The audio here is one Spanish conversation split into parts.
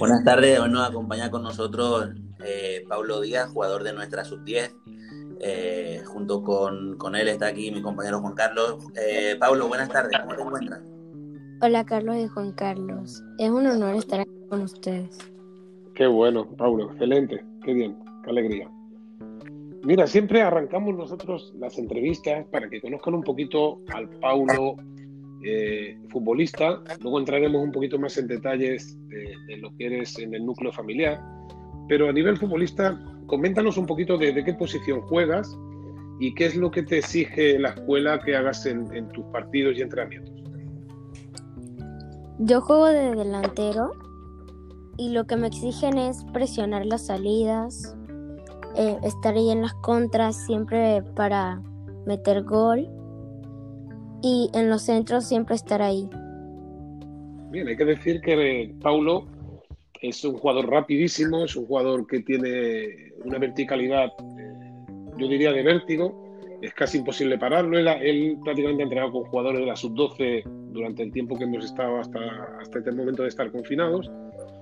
Buenas tardes, hoy nos acompaña con nosotros eh, Pablo Díaz, jugador de nuestra sub-10. Eh, junto con, con, él está aquí mi compañero Juan Carlos. Eh, Pablo, buenas tardes, ¿cómo te encuentras? Hola Carlos y Juan Carlos, es un honor estar aquí con ustedes. Qué bueno, Pablo, excelente, qué bien, qué alegría. Mira, siempre arrancamos nosotros las entrevistas para que conozcan un poquito al Paulo eh, futbolista. Luego entraremos un poquito más en detalles de, lo que eres en el núcleo familiar. Pero a nivel futbolista, coméntanos un poquito de, qué posición juegas y qué es lo que te exige la escuela que hagas en, tus partidos y entrenamientos. Yo juego de delantero y lo que me exigen es presionar las salidas, eh, estar ahí en las contras siempre para meter gol y en los centros siempre estar ahí. Bien, hay que decir que Paulo es un jugador rapidísimo, es un jugador que tiene una verticalidad, eh, yo diría de vértigo, es casi imposible pararlo. Él, prácticamente ha entrenado con jugadores de la sub-12 durante el tiempo que hemos estado hasta, hasta este momento de estar confinados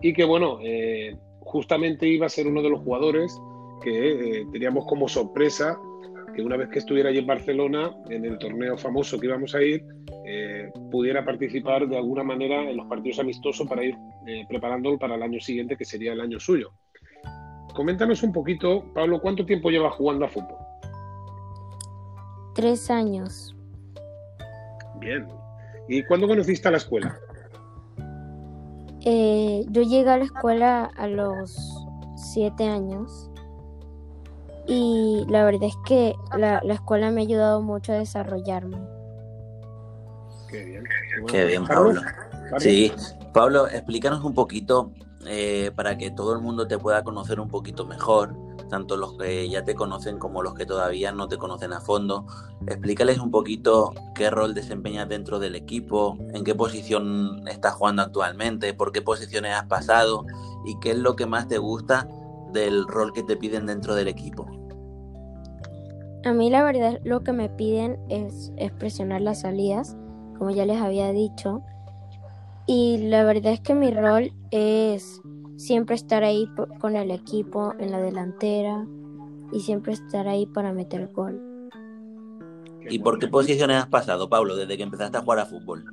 y que bueno, eh, justamente iba a ser uno de los jugadores que eh, teníamos como sorpresa que una vez que estuviera allí en Barcelona, en el torneo famoso que íbamos a ir, eh, pudiera participar de alguna manera en los partidos amistosos para ir eh, preparándolo para el año siguiente, que sería el año suyo. Coméntanos un poquito, Pablo, ¿cuánto tiempo llevas jugando a fútbol? Tres años. Bien. ¿Y cuándo conociste a la escuela? Eh, yo llegué a la escuela a los siete años y la verdad es que la, escuela me ha ayudado mucho a desarrollarme. Qué bien. Qué bien, Pablo. Sí, Pablo, explícanos un poquito eh, para que todo el mundo te pueda conocer un poquito mejor, tanto los que ya te conocen como los que todavía no te conocen a fondo. Explícales un poquito qué rol desempeñas dentro del equipo, en qué posición estás jugando actualmente, por qué posiciones has pasado y qué es lo que más te gusta del rol que te piden dentro del equipo. A mí la verdad lo que me piden es, presionar las salidas, como ya les había dicho. Y la verdad es que mi rol es siempre estar ahí con el equipo en la delantera y siempre estar ahí para meter gol. ¿Y por qué posiciones has pasado, Pablo, desde que empezaste a jugar a fútbol?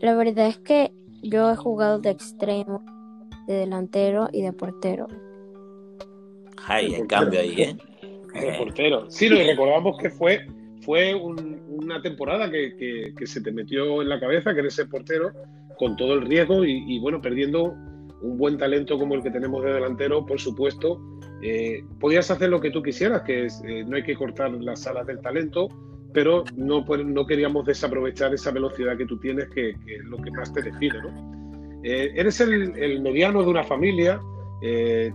La verdad es que yo he jugado de extremo, de delantero y de portero. Ay, en cambio ahí, ¿eh? Portero. Sí, lo recordamos que fue, fue una temporada que, se te metió en la cabeza, que eres el portero, con todo el riesgo y, bueno, perdiendo un buen talento como el que tenemos de delantero, por supuesto. Eh, podías hacer lo que tú quisieras, que es, eh, no hay que cortar las alas del talento, pero no, no queríamos desaprovechar esa velocidad que tú tienes, que, es lo que más te define. ¿no? Eh, eres el, el, mediano de una familia,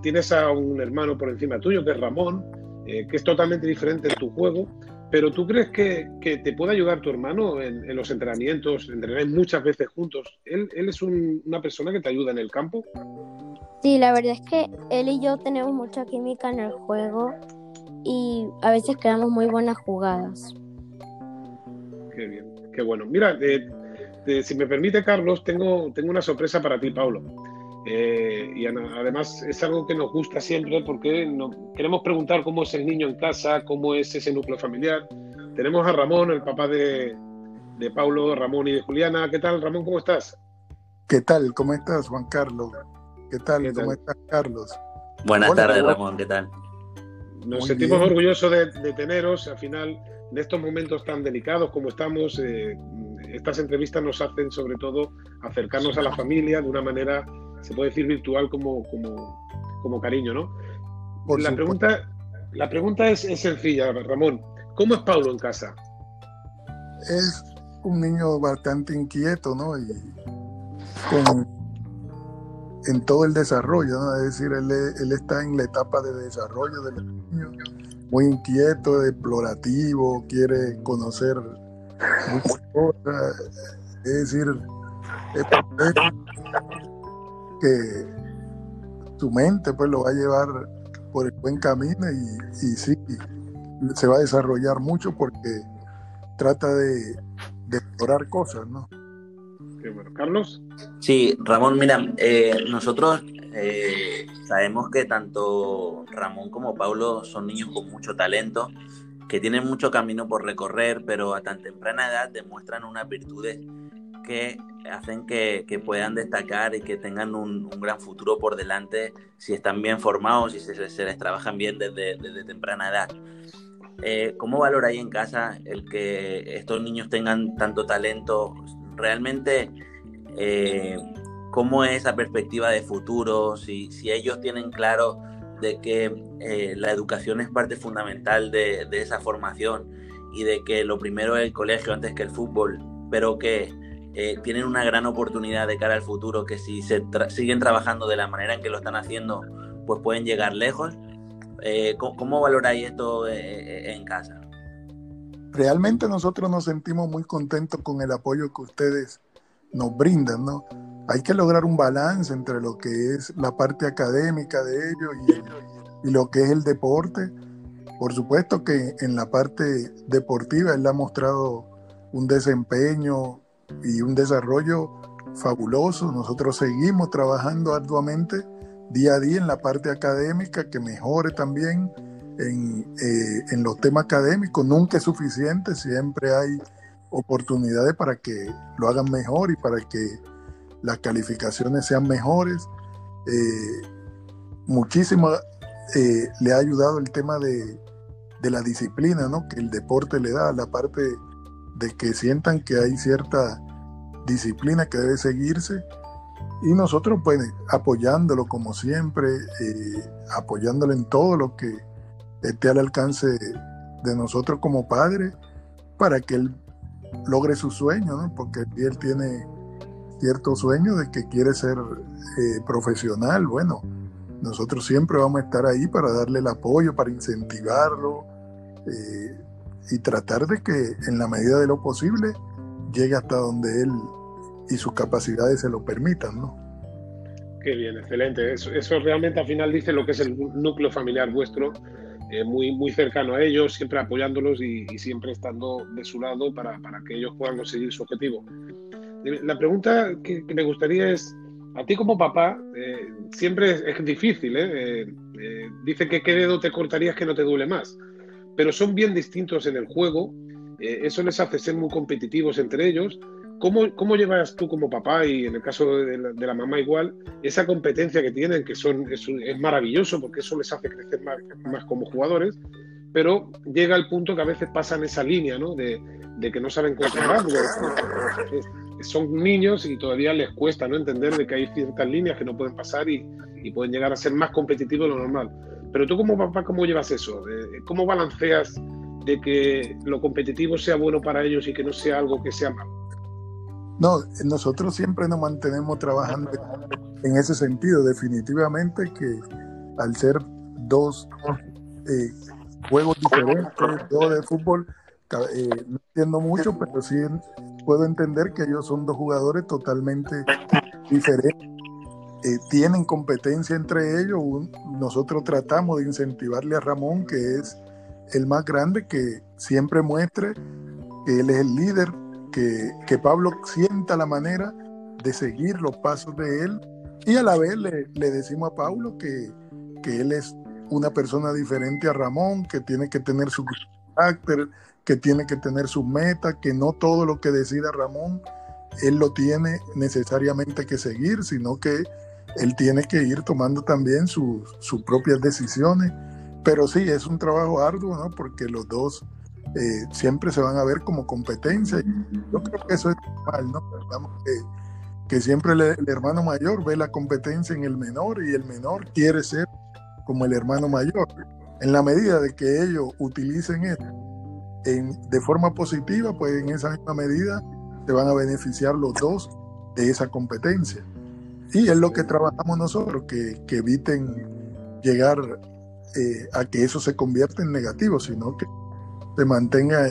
tienes a un hermano por encima tuyo, que es Ramón, eh, que es totalmente diferente en tu juego, pero ¿tú crees que, te puede ayudar tu hermano en, los entrenamientos? Entrenáis muchas veces juntos. ¿Él, es una persona que te ayuda en el campo? Sí, la verdad es que él y yo tenemos mucha química en el juego y a veces creamos muy buenas jugadas. Qué bien, qué bueno. Mira, eh, si me permite, Carlos, tengo, tengo una sorpresa para ti, Pablo. Eh, y además es algo que nos gusta siempre porque queremos preguntar cómo es el niño en casa, cómo es ese núcleo familiar. Tenemos a Ramón, el papá de, de Paulo, Ramón y de Juliana. ¿Qué tal, Ramón? ¿Cómo estás? ¿Qué tal? ¿Cómo estás, Juan Carlos? ¿Qué tal? ¿Cómo estás, Carlos? Buenas tardes, Ramón. ¿Qué tal? Nos sentimos orgullosos de, teneros. Al final, en estos momentos tan delicados como estamos, eh, estas entrevistas nos hacen sobre todo acercarnos a la familia de una manera se puede decir virtual como, como, cariño, ¿no? la, pregunta, la pregunta es, sencilla, Ramón. ¿Cómo es Pablo en casa? Es un niño bastante inquieto, ¿no? Y en todo el desarrollo, ¿no? Es decir, él, él está en la etapa de desarrollo del niño, muy inquieto, explorativo, quiere conocer muchas cosas. Es decir, es, que su mente pues lo va a llevar por el buen camino y, y sí, se va a desarrollar mucho porque trata de, explorar cosas, ¿no? Qué bueno. Carlos. Sí, Ramón, mira, eh, nosotros eh, sabemos que tanto Ramón como Pablo son niños con mucho talento, que tienen mucho camino por recorrer, pero a tan temprana edad demuestran unas virtudes que hacen que, puedan destacar y que tengan un, gran futuro por delante si están bien formados y se, les trabajan bien desde, desde temprana edad. Eh, ¿Cómo valoráis en casa el que estos niños tengan tanto talento? Realmente, eh, ¿cómo es esa perspectiva de futuro? Si, si ellos tienen claro de que eh, la educación es parte fundamental de, de, esa formación y de que lo primero es el colegio antes que el fútbol, pero que tienen una gran oportunidad de cara al futuro, que si se siguen trabajando de la manera en que lo están haciendo, pues pueden llegar lejos. Eh, ¿cómo, valoráis esto eh, eh, en casa? Realmente nosotros nos sentimos muy contentos con el apoyo que ustedes nos brindan, ¿no? Hay que lograr un balance entre lo que es la parte académica de ellos y, y lo que es el deporte. Por supuesto que en la parte deportiva él ha mostrado un desempeño y un desarrollo fabuloso. Nosotros seguimos trabajando arduamente día a día en la parte académica, que mejore también en, eh, en, los temas académicos. Nunca es suficiente, siempre hay oportunidades para que lo hagan mejor y para que las calificaciones sean mejores. Eh, muchísimo eh, le ha ayudado el tema de, de, la disciplina ¿no? que el deporte le da, la parte de que sientan que hay cierta disciplina que debe seguirse y nosotros, pues, apoyándolo como siempre, eh, apoyándolo en todo lo que esté al alcance de nosotros como padres, para que él logre su sueño, ¿no? Porque él tiene cierto sueño de que quiere ser eh, profesional. Bueno, nosotros siempre vamos a estar ahí para darle el apoyo, para incentivarlo eh, y tratar de que en la medida de lo posible llegue hasta donde él y sus capacidades se lo permitan, ¿no? Qué bien, excelente. Eso, eso realmente al final dice lo que es el núcleo familiar vuestro, eh, muy, muy cercano a ellos, siempre apoyándolos y, siempre estando de su lado para, para, que ellos puedan conseguir su objetivo. Eh, la pregunta que, me gustaría es, a ti como papá, eh, siempre es, difícil, ¿eh? dice que qué dedo te cortarías que no te duele más, pero son bien distintos en el juego, eso les hace ser muy competitivos entre ellos, ¿Cómo, ¿Cómo, llevas tú como papá y en el caso de la, mamá igual esa competencia que tienen, que son, es, maravilloso porque eso les hace crecer más, como jugadores, pero llega el punto que a veces pasan esa línea ¿no? de, que no saben controlar, son niños y todavía les cuesta ¿no? entender de que hay ciertas líneas que no pueden pasar y, pueden llegar a ser más competitivos de lo normal. Pero tú como papá, ¿cómo llevas eso? ¿Cómo balanceas de que lo competitivo sea bueno para ellos y que no sea algo que sea malo? No, nosotros siempre nos mantenemos trabajando en ese sentido. Definitivamente que al ser dos eh, juegos diferentes, dos de fútbol, eh, no entiendo mucho, pero sí puedo entender que ellos son dos jugadores totalmente diferentes. Eh, tienen competencia entre ellos. nosotros tratamos de incentivarle a Ramón, que es el más grande, que siempre muestre que él es el líder que, Pablo sienta la manera de seguir los pasos de él y a la vez le, decimos a Pablo que, que, él es una persona diferente a Ramón, que tiene que tener su carácter, que tiene que tener su meta, que no todo lo que decida Ramón, él lo tiene necesariamente que seguir, sino que él tiene que ir tomando también sus, sus propias decisiones. Pero sí, es un trabajo arduo, ¿no? Porque los dos eh, siempre se van a ver como competencia. Yo creo que eso es normal, ¿no? que, que siempre el, hermano mayor ve la competencia en el menor y el menor quiere ser como el hermano mayor. En la medida de que ellos utilicen esto en, de forma positiva, pues en esa misma medida se van a beneficiar los dos de esa competencia. Y es lo que trabajamos nosotros, que, que eviten llegar eh, a que eso se convierta en negativo, sino que se mantenga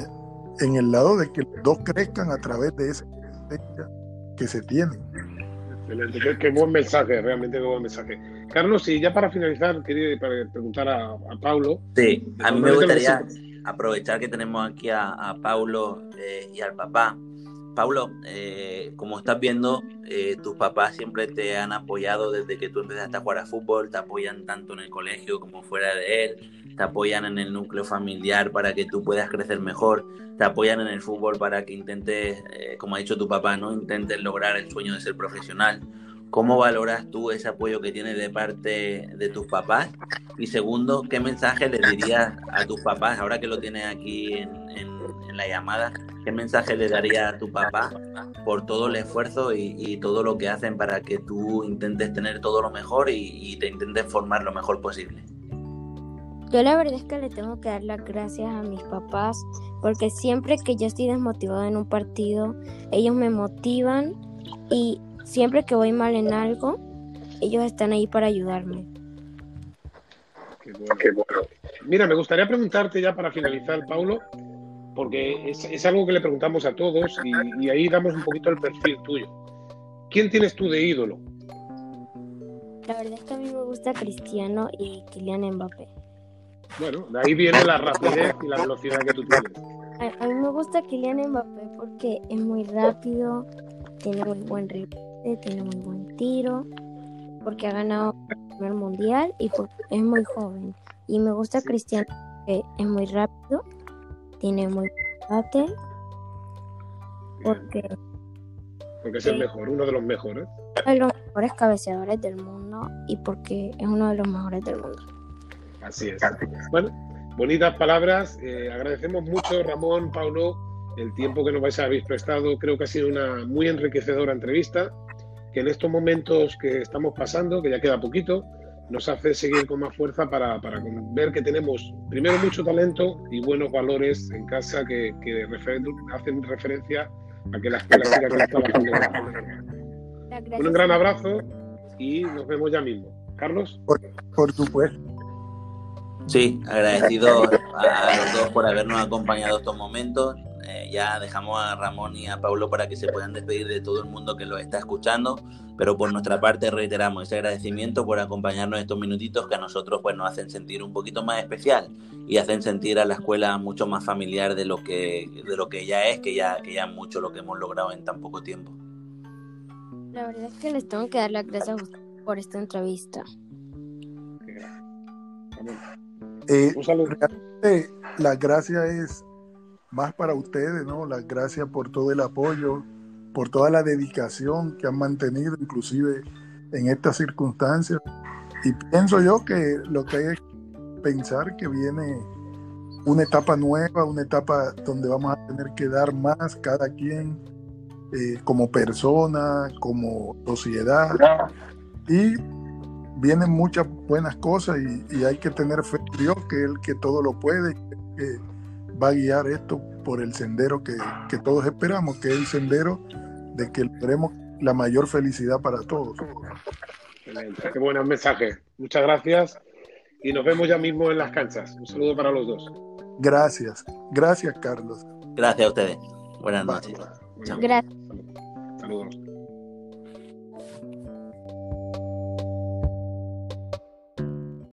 en el lado de que los dos crezcan a través de esa que se tiene. Excelente, qué, buen mensaje, realmente qué buen mensaje. Carlos, y ya para finalizar, quería preguntar a, a Paulo. Sí, a mí me gustaría, aprovechar que tenemos aquí a, Paulo eh, y al papá. Paulo, eh, como estás viendo, eh, tus papás siempre te han apoyado desde que tú empezaste a jugar a fútbol, te apoyan tanto en el colegio como fuera de él, te apoyan en el núcleo familiar para que tú puedas crecer mejor, te apoyan en el fútbol para que intentes, como ha dicho tu papá, ¿no? intentes lograr el sueño de ser profesional. ¿Cómo valoras tú ese apoyo que tienes de parte de tus papás? Y segundo, ¿qué mensaje le dirías a tus papás, ahora que lo tienes aquí en, la llamada, qué mensaje le darías a tu papá por todo el esfuerzo y, todo lo que hacen para que tú intentes tener todo lo mejor y, te intentes formar lo mejor posible? Yo la verdad es que le tengo que dar las gracias a mis papás porque siempre que yo estoy desmotivado en un partido, ellos me motivan y Siempre que voy mal en algo, ellos están ahí para ayudarme. Qué bueno. Mira, me gustaría preguntarte ya para finalizar, Paulo, porque es, algo que le preguntamos a todos y, ahí damos un poquito el perfil tuyo. ¿Quién tienes tú de ídolo? La verdad es que a mí me gusta Cristiano y Kylian Mbappé. Bueno, de ahí viene la rapidez y la velocidad que tú tienes. A, a mí me gusta Kylian Mbappé porque es muy rápido, tiene muy buen ritmo tiene muy buen tiro, porque ha ganado el primer mundial y es muy joven. Y me gusta Cristiano, que es muy rápido, tiene muy bate, porque... Porque es el mejor, uno de los mejores. Uno de los mejores cabeceadores del mundo y porque es uno de los mejores del mundo. Así es. Bueno, bonitas palabras. Eh, agradecemos mucho, Ramón, Paulo, el tiempo que nos vais a haber prestado. Creo que ha sido una muy enriquecedora entrevista que en estos momentos que estamos pasando, que ya queda poquito, nos hace seguir con más fuerza para, para ver que tenemos primero mucho talento y buenos valores en casa que, que hacen referencia a que la escuela siga trabajando. Un gran abrazo y nos vemos ya mismo. Carlos. Por, por supuesto. Sí, agradecido a los dos por habernos acompañado estos momentos eh, ya dejamos a Ramón y a Pablo para que se puedan despedir de todo el mundo que lo está escuchando, pero por nuestra parte reiteramos ese agradecimiento por acompañarnos estos minutitos que a nosotros pues nos hacen sentir un poquito más especial y hacen sentir a la escuela mucho más familiar de lo que de lo que ya es, que ya que ya es mucho lo que hemos logrado en tan poco tiempo. La verdad es que les tengo que dar las gracias por esta entrevista. Eh, la gracia es más para ustedes, ¿no? Las gracias por todo el apoyo, por toda la dedicación que han mantenido, inclusive en estas circunstancias. Y pienso yo que lo que hay es pensar que viene una etapa nueva, una etapa donde vamos a tener que dar más cada quien eh, como persona, como sociedad. Y vienen muchas buenas cosas y, hay que tener fe en Dios, que es el que todo lo puede, que va a guiar esto por el sendero que, todos esperamos, que es el sendero de que logremos la mayor felicidad para todos. Excelente, qué buenos mensajes. Muchas gracias y nos vemos ya mismo en las canchas. Un saludo para los dos. Gracias, gracias Carlos. Gracias a ustedes. Buenas noches. Gracias. Saludos.